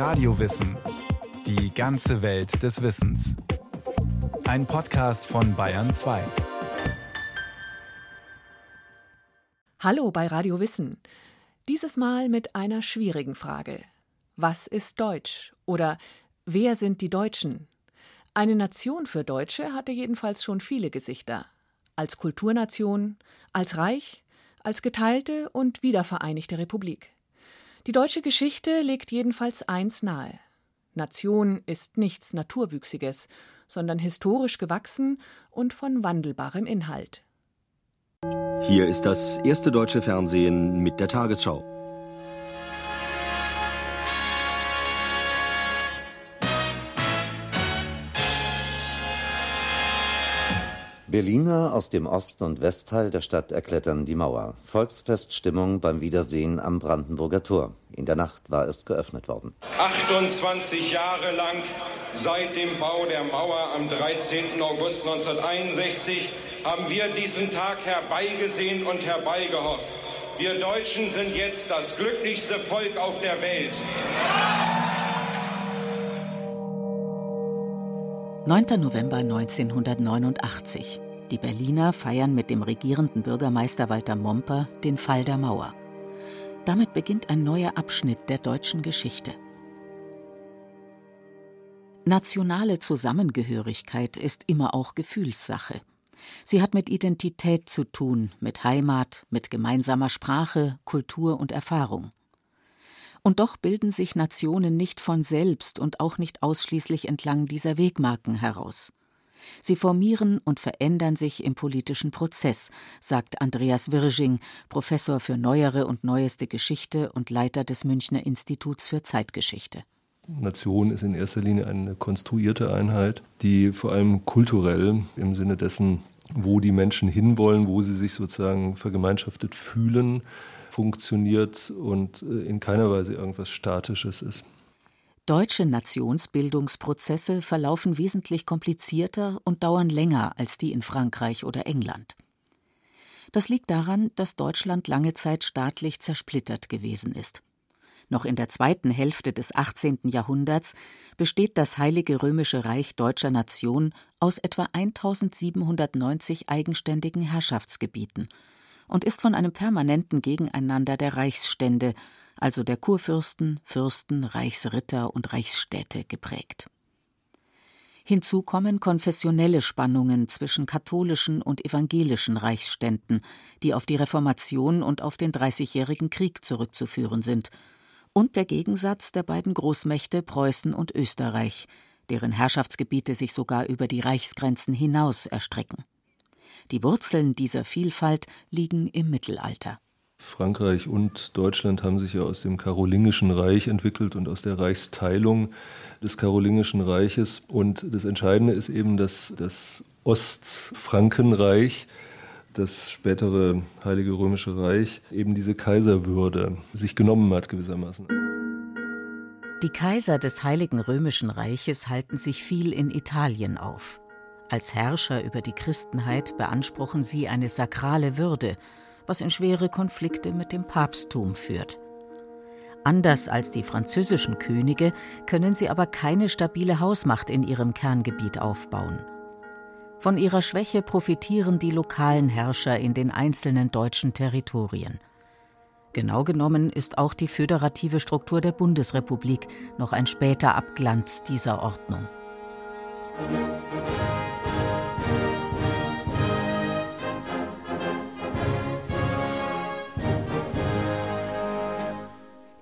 Radiowissen. Die ganze Welt des Wissens. Ein Podcast von Bayern 2. Hallo bei Radio Wissen. Dieses Mal mit einer schwierigen Frage. Was ist Deutsch? Oder wer sind die Deutschen? Eine Nation für Deutsche hatte jedenfalls schon viele Gesichter. Als Kulturnation, als Reich, als geteilte und wiedervereinigte Republik. Die deutsche Geschichte legt jedenfalls eins nahe. Nation ist nichts Naturwüchsiges, sondern historisch gewachsen und von wandelbarem Inhalt. Hier ist das erste deutsche Fernsehen mit der Tagesschau. Berliner aus dem Ost- und Westteil der Stadt erklettern die Mauer. Volksfeststimmung beim Wiedersehen am Brandenburger Tor. In der Nacht war es geöffnet worden. 28 Jahre lang seit dem Bau der Mauer am 13. August 1961 haben wir diesen Tag herbeigesehnt und herbeigehofft. Wir Deutschen sind jetzt das glücklichste Volk auf der Welt. 9. November 1989. Die Berliner feiern mit dem regierenden Bürgermeister Walter Momper den Fall der Mauer. Damit beginnt ein neuer Abschnitt der deutschen Geschichte. Nationale Zusammengehörigkeit ist immer auch Gefühlssache. Sie hat mit Identität zu tun, mit Heimat, mit gemeinsamer Sprache, Kultur und Erfahrung. Und doch bilden sich Nationen nicht von selbst und auch nicht ausschließlich entlang dieser Wegmarken heraus. Sie formieren und verändern sich im politischen Prozess, sagt Andreas Wirsching, Professor für neuere und neueste Geschichte und Leiter des Münchner Instituts für Zeitgeschichte. Nation ist in erster Linie eine konstruierte Einheit, die vor allem kulturell im Sinne dessen, wo die Menschen hinwollen, wo sie sich sozusagen vergemeinschaftet fühlen, funktioniert und äh, in keiner Weise irgendwas Statisches ist. Deutsche Nationsbildungsprozesse verlaufen wesentlich komplizierter und dauern länger als die in Frankreich oder England. Das liegt daran, dass Deutschland lange Zeit staatlich zersplittert gewesen ist. Noch in der zweiten Hälfte des 18. Jahrhunderts besteht das Heilige Römische Reich deutscher Nation aus etwa 1790 eigenständigen Herrschaftsgebieten und ist von einem permanenten Gegeneinander der Reichsstände, also der Kurfürsten, Fürsten, Reichsritter und Reichsstädte geprägt. Hinzu kommen konfessionelle Spannungen zwischen katholischen und evangelischen Reichsständen, die auf die Reformation und auf den Dreißigjährigen Krieg zurückzuführen sind, und der Gegensatz der beiden Großmächte Preußen und Österreich, deren Herrschaftsgebiete sich sogar über die Reichsgrenzen hinaus erstrecken. Die Wurzeln dieser Vielfalt liegen im Mittelalter. Frankreich und Deutschland haben sich ja aus dem Karolingischen Reich entwickelt und aus der Reichsteilung des Karolingischen Reiches. Und das Entscheidende ist eben, dass das Ostfrankenreich, das spätere Heilige Römische Reich, eben diese Kaiserwürde sich genommen hat gewissermaßen. Die Kaiser des Heiligen Römischen Reiches halten sich viel in Italien auf. Als Herrscher über die Christenheit beanspruchen sie eine sakrale Würde, was in schwere Konflikte mit dem Papsttum führt. Anders als die französischen Könige können sie aber keine stabile Hausmacht in ihrem Kerngebiet aufbauen. Von ihrer Schwäche profitieren die lokalen Herrscher in den einzelnen deutschen Territorien. Genau genommen ist auch die föderative Struktur der Bundesrepublik noch ein später Abglanz dieser Ordnung.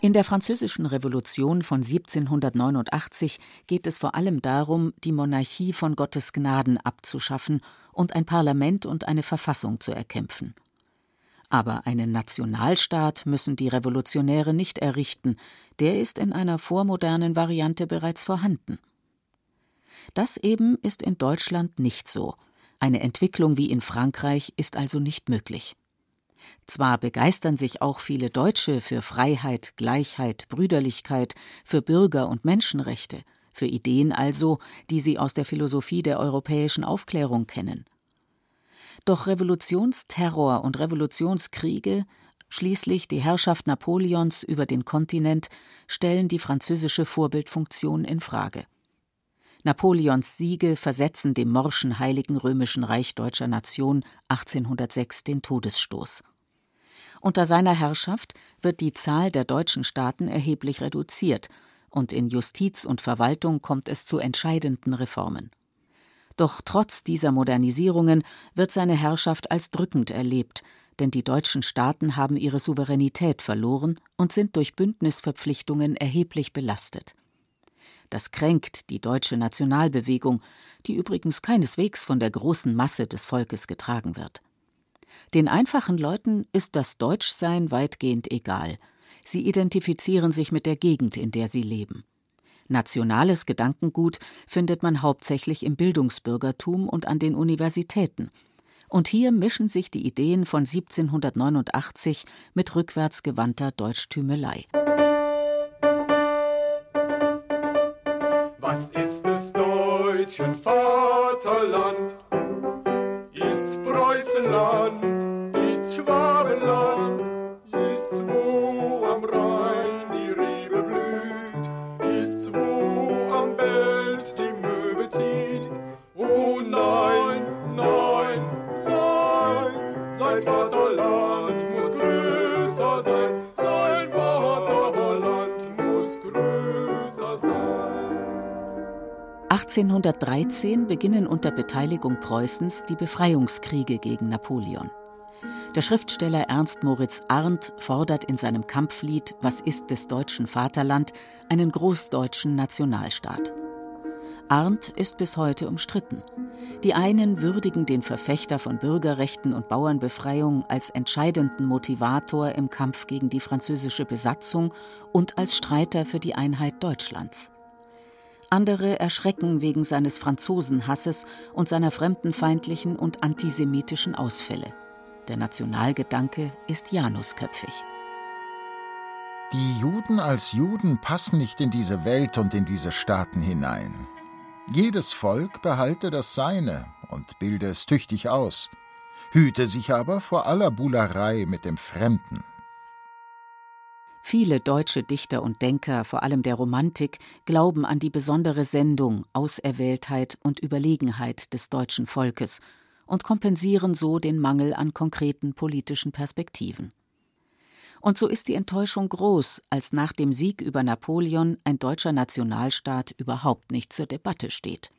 In der Französischen Revolution von 1789 geht es vor allem darum, die Monarchie von Gottes Gnaden abzuschaffen und ein Parlament und eine Verfassung zu erkämpfen. Aber einen Nationalstaat müssen die Revolutionäre nicht errichten, der ist in einer vormodernen Variante bereits vorhanden. Das eben ist in Deutschland nicht so. Eine Entwicklung wie in Frankreich ist also nicht möglich. Zwar begeistern sich auch viele Deutsche für Freiheit, Gleichheit, Brüderlichkeit, für Bürger- und Menschenrechte, für Ideen also, die sie aus der Philosophie der europäischen Aufklärung kennen. Doch Revolutionsterror und Revolutionskriege, Schließlich die Herrschaft Napoleons über den Kontinent stellen die französische Vorbildfunktion in Frage. Napoleons Siege versetzen dem morschen Heiligen Römischen Reich deutscher Nation 1806 den Todesstoß. Unter seiner Herrschaft wird die Zahl der deutschen Staaten erheblich reduziert, und in Justiz und Verwaltung kommt es zu entscheidenden Reformen. Doch trotz dieser Modernisierungen wird seine Herrschaft als drückend erlebt, denn die deutschen Staaten haben ihre Souveränität verloren und sind durch Bündnisverpflichtungen erheblich belastet. Das kränkt die deutsche Nationalbewegung, die übrigens keineswegs von der großen Masse des Volkes getragen wird. Den einfachen Leuten ist das Deutschsein weitgehend egal. Sie identifizieren sich mit der Gegend, in der sie leben. Nationales Gedankengut findet man hauptsächlich im Bildungsbürgertum und an den Universitäten. Und hier mischen sich die Ideen von 1789 mit rückwärtsgewandter Deutschtümelei. Was ist des deutschen Vaterland? Preußenland, ist Schwabenland, 1813 beginnen unter Beteiligung Preußens die Befreiungskriege gegen Napoleon. Der Schriftsteller Ernst Moritz Arndt fordert in seinem Kampflied Was ist des deutschen Vaterland einen großdeutschen Nationalstaat. Arndt ist bis heute umstritten. Die einen würdigen den Verfechter von Bürgerrechten und Bauernbefreiung als entscheidenden Motivator im Kampf gegen die französische Besatzung und als Streiter für die Einheit Deutschlands. Andere erschrecken wegen seines Franzosenhasses und seiner fremdenfeindlichen und antisemitischen Ausfälle. Der Nationalgedanke ist janusköpfig. Die Juden als Juden passen nicht in diese Welt und in diese Staaten hinein. Jedes Volk behalte das Seine und bilde es tüchtig aus, hüte sich aber vor aller Buhlerei mit dem Fremden. Viele deutsche Dichter und Denker, vor allem der Romantik, glauben an die besondere Sendung, Auserwähltheit und Überlegenheit des deutschen Volkes und kompensieren so den Mangel an konkreten politischen Perspektiven. Und so ist die Enttäuschung groß, als nach dem Sieg über Napoleon ein deutscher Nationalstaat überhaupt nicht zur Debatte steht.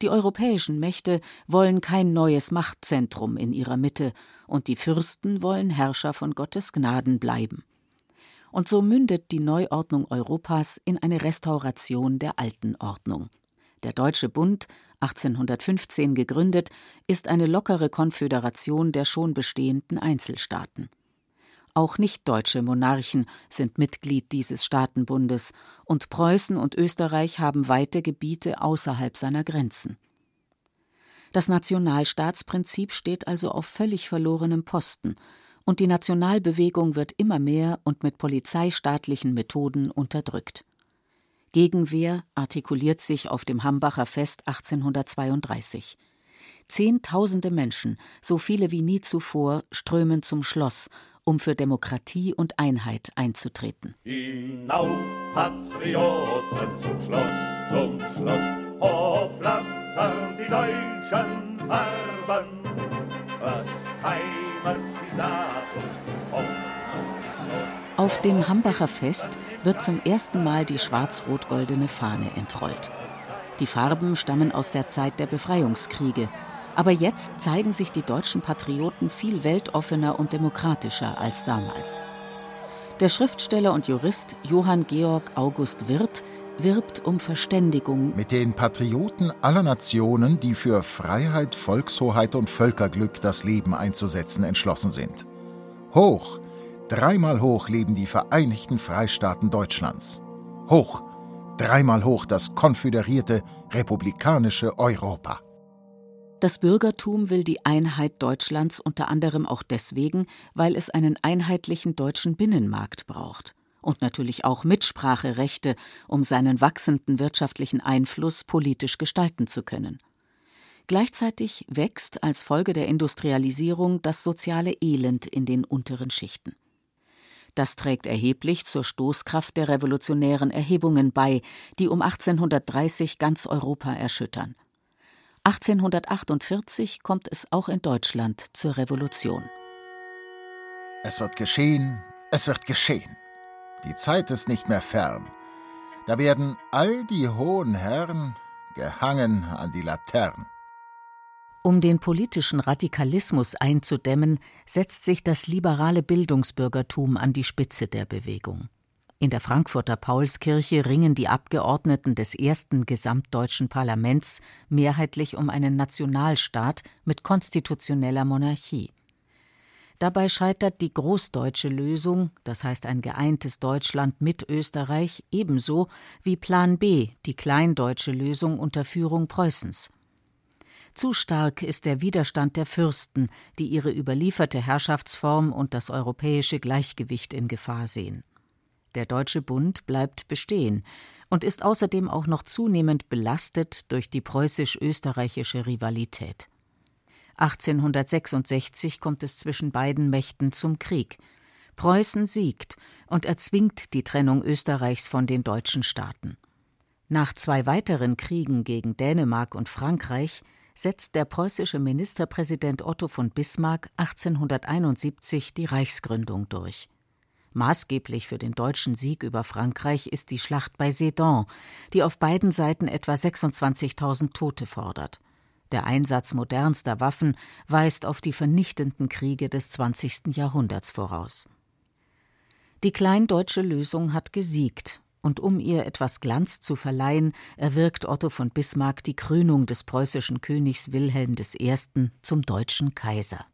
Die europäischen Mächte wollen kein neues Machtzentrum in ihrer Mitte, und die Fürsten wollen Herrscher von Gottes Gnaden bleiben. Und so mündet die Neuordnung Europas in eine Restauration der alten Ordnung. Der Deutsche Bund, 1815 gegründet, ist eine lockere Konföderation der schon bestehenden Einzelstaaten. Auch nichtdeutsche Monarchen sind Mitglied dieses Staatenbundes, und Preußen und Österreich haben weite Gebiete außerhalb seiner Grenzen. Das Nationalstaatsprinzip steht also auf völlig verlorenem Posten, und die Nationalbewegung wird immer mehr und mit polizeistaatlichen Methoden unterdrückt. Gegenwehr artikuliert sich auf dem Hambacher Fest 1832. Zehntausende Menschen, so viele wie nie zuvor, strömen zum Schloss, um für Demokratie und Einheit einzutreten. Hinauf, Patrioten zum Schloss, zum Schloss, hofflattern die deutschen Farben, was keimert Auf dem Hambacher Fest wird zum ersten Mal die schwarz-rot-goldene Fahne entrollt. Die Farben stammen aus der Zeit der Befreiungskriege, aber jetzt zeigen sich die deutschen Patrioten viel weltoffener und demokratischer als damals. Der Schriftsteller und Jurist Johann Georg August Wirth wirbt um Verständigung mit den Patrioten aller Nationen, die für Freiheit, Volkshoheit und Völkerglück das Leben einzusetzen entschlossen sind. Hoch Dreimal hoch leben die Vereinigten Freistaaten Deutschlands. Hoch, dreimal hoch das konföderierte republikanische Europa. Das Bürgertum will die Einheit Deutschlands unter anderem auch deswegen, weil es einen einheitlichen deutschen Binnenmarkt braucht und natürlich auch Mitspracherechte, um seinen wachsenden wirtschaftlichen Einfluss politisch gestalten zu können. Gleichzeitig wächst als Folge der Industrialisierung das soziale Elend in den unteren Schichten. Das trägt erheblich zur Stoßkraft der revolutionären Erhebungen bei, die um 1830 ganz Europa erschüttern. 1848 kommt es auch in Deutschland zur Revolution. Es wird geschehen, es wird geschehen. Die Zeit ist nicht mehr fern. Da werden all die hohen Herren gehangen an die Laternen. Um den politischen Radikalismus einzudämmen, setzt sich das liberale Bildungsbürgertum an die Spitze der Bewegung. In der Frankfurter Paulskirche ringen die Abgeordneten des ersten gesamtdeutschen Parlaments mehrheitlich um einen Nationalstaat mit konstitutioneller Monarchie. Dabei scheitert die großdeutsche Lösung, das heißt ein geeintes Deutschland mit Österreich, ebenso wie Plan B, die kleindeutsche Lösung unter Führung Preußens. Zu stark ist der Widerstand der Fürsten, die ihre überlieferte Herrschaftsform und das europäische Gleichgewicht in Gefahr sehen. Der Deutsche Bund bleibt bestehen und ist außerdem auch noch zunehmend belastet durch die preußisch-österreichische Rivalität. 1866 kommt es zwischen beiden Mächten zum Krieg. Preußen siegt und erzwingt die Trennung Österreichs von den deutschen Staaten. Nach zwei weiteren Kriegen gegen Dänemark und Frankreich setzt der preußische Ministerpräsident Otto von Bismarck 1871 die Reichsgründung durch. Maßgeblich für den deutschen Sieg über Frankreich ist die Schlacht bei Sedan, die auf beiden Seiten etwa 26.000 Tote fordert. Der Einsatz modernster Waffen weist auf die vernichtenden Kriege des 20. Jahrhunderts voraus. Die kleindeutsche Lösung hat gesiegt, und um ihr etwas Glanz zu verleihen, erwirkt Otto von Bismarck die Krönung des preußischen Königs Wilhelm I. zum deutschen Kaiser.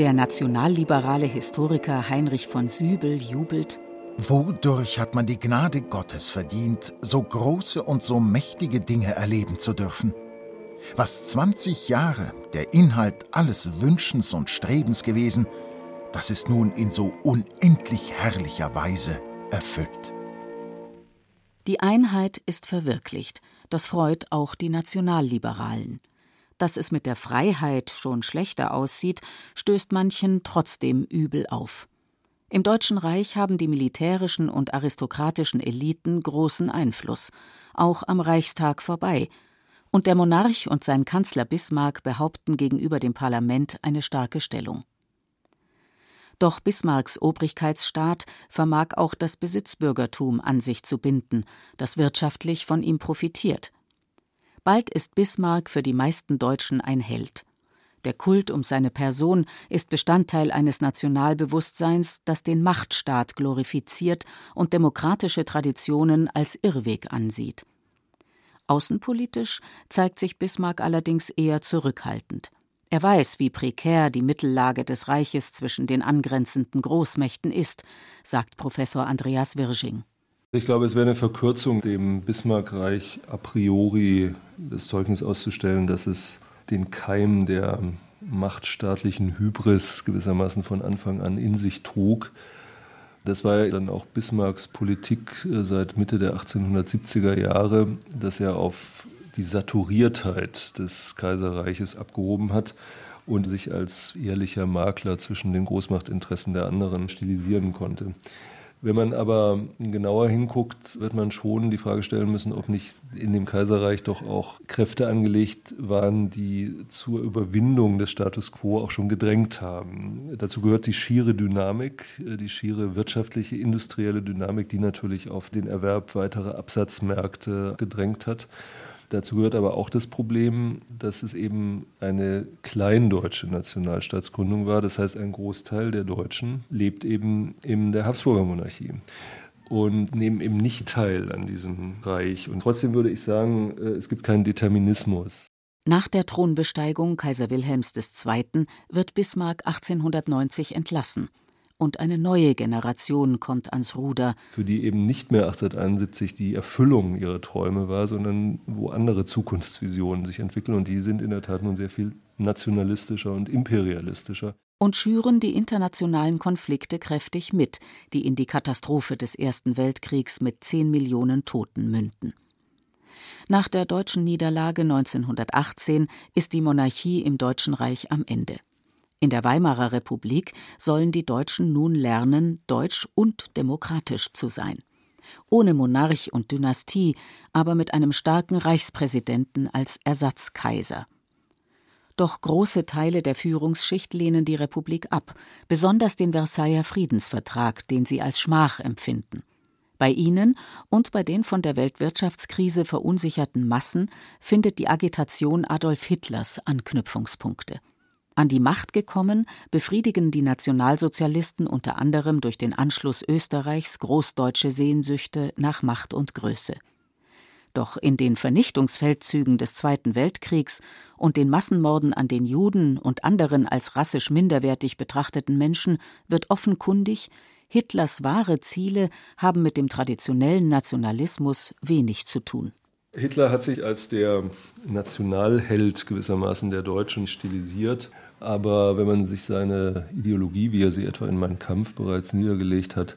Der nationalliberale Historiker Heinrich von Sübel jubelt Wodurch hat man die Gnade Gottes verdient, so große und so mächtige Dinge erleben zu dürfen? Was 20 Jahre der Inhalt alles Wünschens und Strebens gewesen, das ist nun in so unendlich herrlicher Weise erfüllt. Die Einheit ist verwirklicht. Das freut auch die Nationalliberalen. Dass es mit der Freiheit schon schlechter aussieht, stößt manchen trotzdem übel auf. Im Deutschen Reich haben die militärischen und aristokratischen Eliten großen Einfluss, auch am Reichstag vorbei, und der Monarch und sein Kanzler Bismarck behaupten gegenüber dem Parlament eine starke Stellung. Doch Bismarcks Obrigkeitsstaat vermag auch das Besitzbürgertum an sich zu binden, das wirtschaftlich von ihm profitiert. Bald ist Bismarck für die meisten Deutschen ein Held. Der Kult um seine Person ist Bestandteil eines Nationalbewusstseins, das den Machtstaat glorifiziert und demokratische Traditionen als Irrweg ansieht. Außenpolitisch zeigt sich Bismarck allerdings eher zurückhaltend. Er weiß, wie prekär die Mittellage des Reiches zwischen den angrenzenden Großmächten ist, sagt Professor Andreas Wirsching. Ich glaube, es wäre eine Verkürzung, dem Bismarck-Reich a priori das Zeugnis auszustellen, dass es den Keim der machtstaatlichen Hybris gewissermaßen von Anfang an in sich trug. Das war ja dann auch Bismarcks Politik äh, seit Mitte der 1870er Jahre, dass er auf die Saturiertheit des Kaiserreiches abgehoben hat und sich als ehrlicher Makler zwischen den Großmachtinteressen der anderen stilisieren konnte. Wenn man aber genauer hinguckt, wird man schon die Frage stellen müssen, ob nicht in dem Kaiserreich doch auch Kräfte angelegt waren, die zur Überwindung des Status quo auch schon gedrängt haben. Dazu gehört die schiere Dynamik, die schiere wirtschaftliche, industrielle Dynamik, die natürlich auf den Erwerb weiterer Absatzmärkte gedrängt hat. Dazu gehört aber auch das Problem, dass es eben eine kleindeutsche Nationalstaatsgründung war. Das heißt, ein Großteil der Deutschen lebt eben in der Habsburger Monarchie und nehmen eben nicht teil an diesem Reich. Und trotzdem würde ich sagen, äh, es gibt keinen Determinismus. Nach der Thronbesteigung Kaiser Wilhelms II. wird Bismarck 1890 entlassen und eine neue Generation kommt ans Ruder. Für die eben nicht mehr 1871 die Erfüllung ihrer Träume war, sondern wo andere Zukunftsvisionen sich entwickeln. Und die sind in der Tat nun sehr viel nationalistischer und imperialistischer. Und schüren die internationalen Konflikte kräftig mit, die in die Katastrophe des Ersten Weltkriegs mit zehn Millionen Toten münden. Nach der deutschen Niederlage 1918 ist die Monarchie im Deutschen Reich am Ende. In der Weimarer Republik sollen die Deutschen nun lernen, deutsch und demokratisch zu sein. Ohne Monarch und Dynastie, aber mit einem starken Reichspräsidenten als Ersatzkaiser. Doch große Teile der Führungsschicht lehnen die Republik ab, besonders den Versailler Friedensvertrag, den sie als Schmach empfinden. Bei ihnen und bei den von der Weltwirtschaftskrise verunsicherten Massen findet die Agitation Adolf Hitlers Anknüpfungspunkte. An die Macht gekommen, befriedigen die Nationalsozialisten unter anderem durch den Anschluss Österreichs großdeutsche Sehnsüchte nach Macht und Größe. Doch in den Vernichtungsfeldzügen des Zweiten Weltkriegs und den Massenmorden an den Juden und anderen als rassisch minderwertig betrachteten Menschen wird offenkundig, Hitlers wahre Ziele haben mit dem traditionellen Nationalismus wenig zu tun. Hitler hat sich als der Nationalheld gewissermaßen der Deutschen stilisiert aber wenn man sich seine Ideologie, wie er sie etwa in Mein Kampf bereits niedergelegt hat,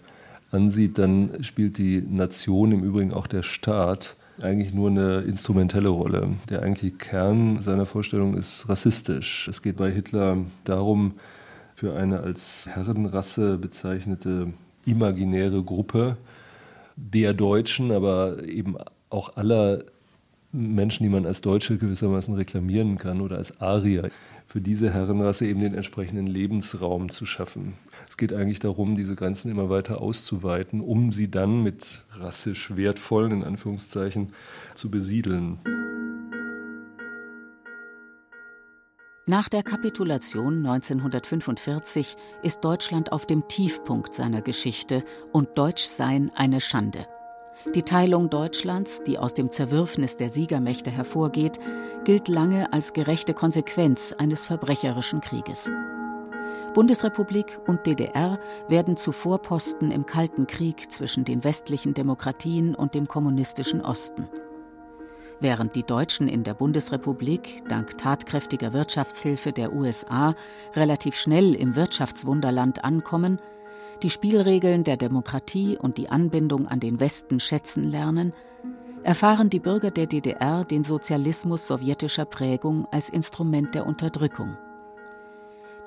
ansieht, dann spielt die Nation, im Übrigen auch der Staat, eigentlich nur eine instrumentelle Rolle. Der eigentliche Kern seiner Vorstellung ist rassistisch. Es geht bei Hitler darum, für eine als Herrenrasse bezeichnete imaginäre Gruppe der Deutschen, aber eben auch aller Menschen, die man als Deutsche gewissermaßen reklamieren kann oder als Arier, für diese Herrenrasse eben den entsprechenden Lebensraum zu schaffen. Es geht eigentlich darum, diese Grenzen immer weiter auszuweiten, um sie dann mit rassisch wertvollen, in Anführungszeichen, zu besiedeln. Nach der Kapitulation 1945 ist Deutschland auf dem Tiefpunkt seiner Geschichte und Deutschsein eine Schande. Die Teilung Deutschlands, die aus dem Zerwürfnis der Siegermächte hervorgeht, gilt lange als gerechte Konsequenz eines verbrecherischen Krieges. Bundesrepublik und DDR werden zu Vorposten im Kalten Krieg zwischen den westlichen Demokratien und dem kommunistischen Osten. Während die Deutschen in der Bundesrepublik dank tatkräftiger Wirtschaftshilfe der USA relativ schnell im Wirtschaftswunderland ankommen, die Spielregeln der Demokratie und die Anbindung an den Westen schätzen lernen, erfahren die Bürger der DDR den Sozialismus sowjetischer Prägung als Instrument der Unterdrückung.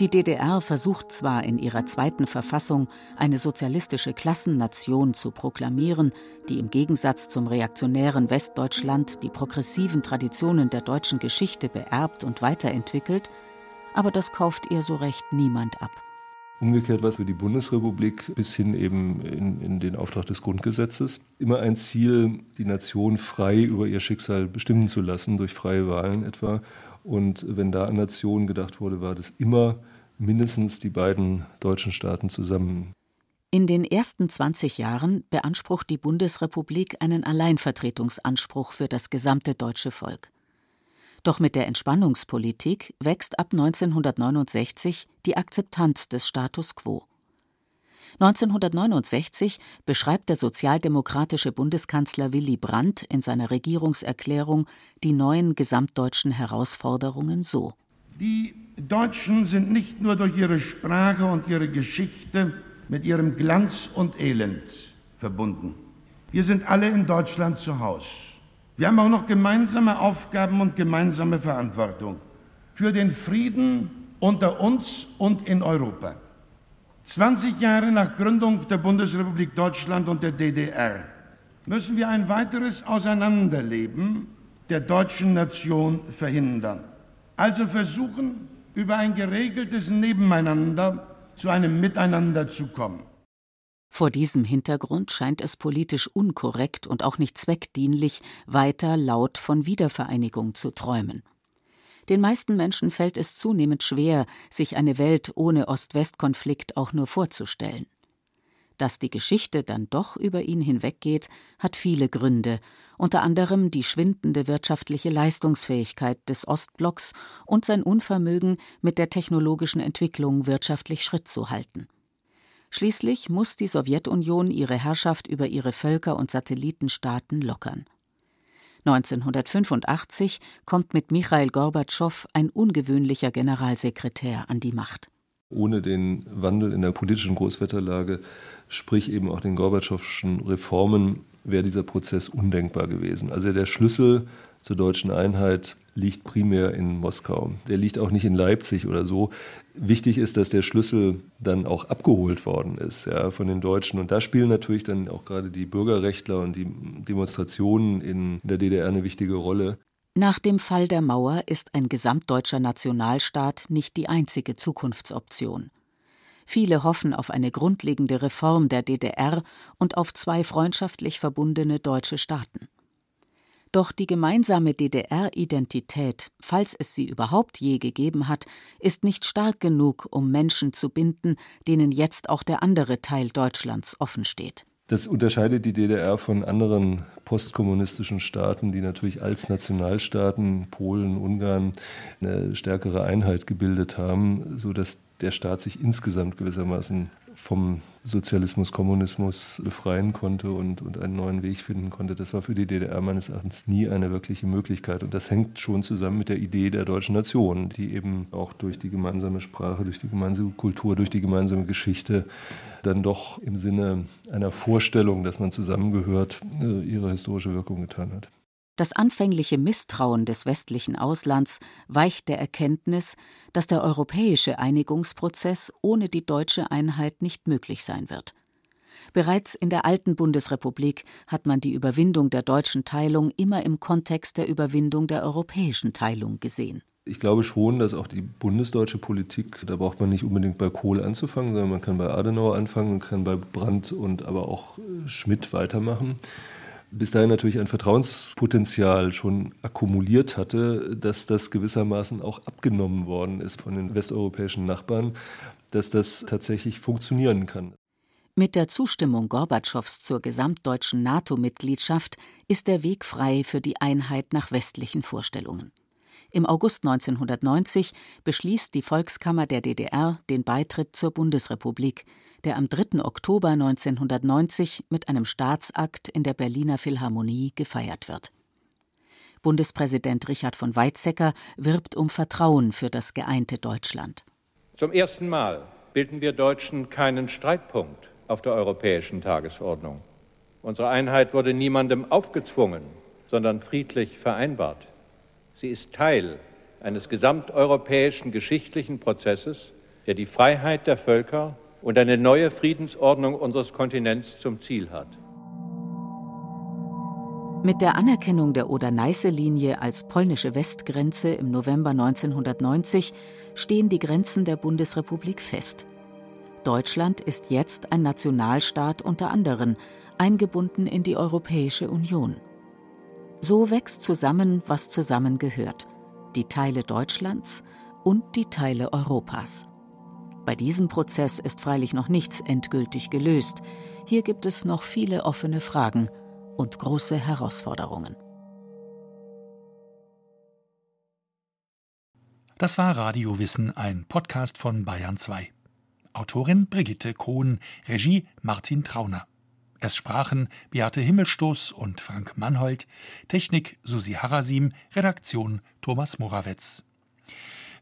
Die DDR versucht zwar in ihrer zweiten Verfassung eine sozialistische Klassennation zu proklamieren, die im Gegensatz zum reaktionären Westdeutschland die progressiven Traditionen der deutschen Geschichte beerbt und weiterentwickelt, aber das kauft ihr so recht niemand ab. Umgekehrt war es für die Bundesrepublik bis hin eben in, in, den Auftrag des Grundgesetzes immer ein Ziel, die Nation frei über ihr Schicksal bestimmen zu lassen, durch freie Wahlen etwa. Und wenn da an Nationen gedacht wurde, war das immer mindestens die beiden deutschen Staaten zusammen. In den ersten 20 Jahren beansprucht die Bundesrepublik einen Alleinvertretungsanspruch für das gesamte deutsche Volk. Doch mit der Entspannungspolitik wächst ab 1969 die Akzeptanz des Status quo. 1969 beschreibt der sozialdemokratische Bundeskanzler Willy Brandt in seiner Regierungserklärung die neuen gesamtdeutschen Herausforderungen so. Die Deutschen sind nicht nur durch ihre Sprache und ihre Geschichte mit ihrem Glanz und Elend verbunden. Wir sind alle in Deutschland zu Hause. Wir haben auch noch gemeinsame Aufgaben und gemeinsame Verantwortung für den Frieden unter uns und in Europa. 20 Jahre nach Gründung der Bundesrepublik Deutschland und der DDR müssen wir ein weiteres Auseinanderleben der deutschen Nation verhindern. Also versuchen, über ein geregeltes Nebeneinander zu einem Miteinander zu kommen. Vor diesem Hintergrund scheint es politisch unkorrekt und auch nicht zweckdienlich, weiter laut von Wiedervereinigung zu träumen. Den meisten Menschen fällt es zunehmend schwer, sich eine Welt ohne Ost-West-Konflikt auch nur vorzustellen. Dass die Geschichte dann doch über ihn hinweggeht, hat viele Gründe, unter anderem die schwindende wirtschaftliche Leistungsfähigkeit des Ostblocks und sein Unvermögen, mit der technologischen Entwicklung wirtschaftlich Schritt zu halten. Schließlich muss die Sowjetunion ihre Herrschaft über ihre Völker und Satellitenstaaten lockern. 1985 kommt mit Michail Gorbatschow ein ungewöhnlicher Generalsekretär an die Macht. Ohne den Wandel in der politischen Großwetterlage, sprich eben auch den Gorbatschowschen Reformen, wäre dieser Prozess undenkbar gewesen. Also der Schlüssel zur deutschen Einheit liegt primär in Moskau. Der liegt auch nicht in Leipzig oder so. Wichtig ist, dass der Schlüssel dann auch abgeholt worden ist ja, von den Deutschen. Und da spielen natürlich dann auch gerade die Bürgerrechtler und die Demonstrationen in der DDR eine wichtige Rolle. Nach dem Fall der Mauer ist ein gesamtdeutscher Nationalstaat nicht die einzige Zukunftsoption. Viele hoffen auf eine grundlegende Reform der DDR und auf zwei freundschaftlich verbundene deutsche Staaten. Doch die gemeinsame DDR-Identität, falls es sie überhaupt je gegeben hat, ist nicht stark genug, um Menschen zu binden, denen jetzt auch der andere Teil Deutschlands offen steht. Das unterscheidet die DDR von anderen postkommunistischen Staaten, die natürlich als Nationalstaaten, Polen, Ungarn, eine stärkere Einheit gebildet haben, sodass der Staat sich insgesamt gewissermaßen vom Sozialismus, Kommunismus befreien konnte und, und einen neuen Weg finden konnte. Das war für die DDR meines Erachtens nie eine wirkliche Möglichkeit. Und das hängt schon zusammen mit der Idee der deutschen Nation, die eben auch durch die gemeinsame Sprache, durch die gemeinsame Kultur, durch die gemeinsame Geschichte dann doch im Sinne einer Vorstellung, dass man zusammengehört, äh, ihre historische Wirkung getan hat. Das anfängliche Misstrauen des westlichen Auslands weicht der Erkenntnis, dass der europäische Einigungsprozess ohne die deutsche Einheit nicht möglich sein wird. Bereits in der alten Bundesrepublik hat man die Überwindung der deutschen Teilung immer im Kontext der Überwindung der europäischen Teilung gesehen. Ich glaube schon, dass auch die bundesdeutsche Politik, da braucht man nicht unbedingt bei Kohl anzufangen, sondern man kann bei Adenauer anfangen, man kann bei Brandt und aber auch Schmidt weitermachen bis dahin natürlich ein Vertrauenspotenzial schon akkumuliert hatte, dass das gewissermaßen auch abgenommen worden ist von den westeuropäischen Nachbarn, dass das tatsächlich funktionieren kann. Mit der Zustimmung Gorbatschows zur gesamtdeutschen NATO-Mitgliedschaft ist der Weg frei für die Einheit nach westlichen Vorstellungen. Im August 1990 beschließt die Volkskammer der DDR den Beitritt zur Bundesrepublik, der am 3. Oktober 1990 mit einem Staatsakt in der Berliner Philharmonie gefeiert wird. Bundespräsident Richard von Weizsäcker wirbt um Vertrauen für das geeinte Deutschland. Zum ersten Mal bilden wir Deutschen keinen Streitpunkt auf der europäischen Tagesordnung. Unsere Einheit wurde niemandem aufgezwungen, sondern friedlich vereinbart. Sie ist Teil eines gesamteuropäischen geschichtlichen Prozesses, der die Freiheit der Völker und eine neue Friedensordnung unseres Kontinents zum Ziel hat. Mit der Anerkennung der Oder-Neiße-Linie als polnische Westgrenze im November 1990 stehen die Grenzen der Bundesrepublik fest. Deutschland ist jetzt ein Nationalstaat unter anderem, eingebunden in die Europäische Union. So wächst zusammen, was zusammengehört, die Teile Deutschlands und die Teile Europas. Bei diesem Prozess ist freilich noch nichts endgültig gelöst. Hier gibt es noch viele offene Fragen und große Herausforderungen. Das war Radio Wissen, ein Podcast von Bayern 2. Autorin Brigitte Kohn, Regie Martin Trauner. Es sprachen Beate Himmelstoß und Frank Mannhold, Technik Susi Harasim, Redaktion Thomas Morawetz.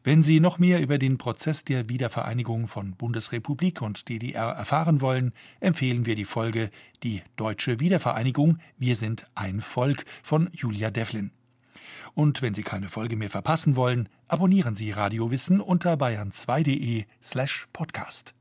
Wenn Sie noch mehr über den Prozess der Wiedervereinigung von Bundesrepublik und DDR erfahren wollen, empfehlen wir die Folge Die deutsche Wiedervereinigung Wir sind ein Volk von Julia Devlin. Und wenn Sie keine Folge mehr verpassen wollen, abonnieren Sie Radio Wissen unter bayern2.de slash podcast.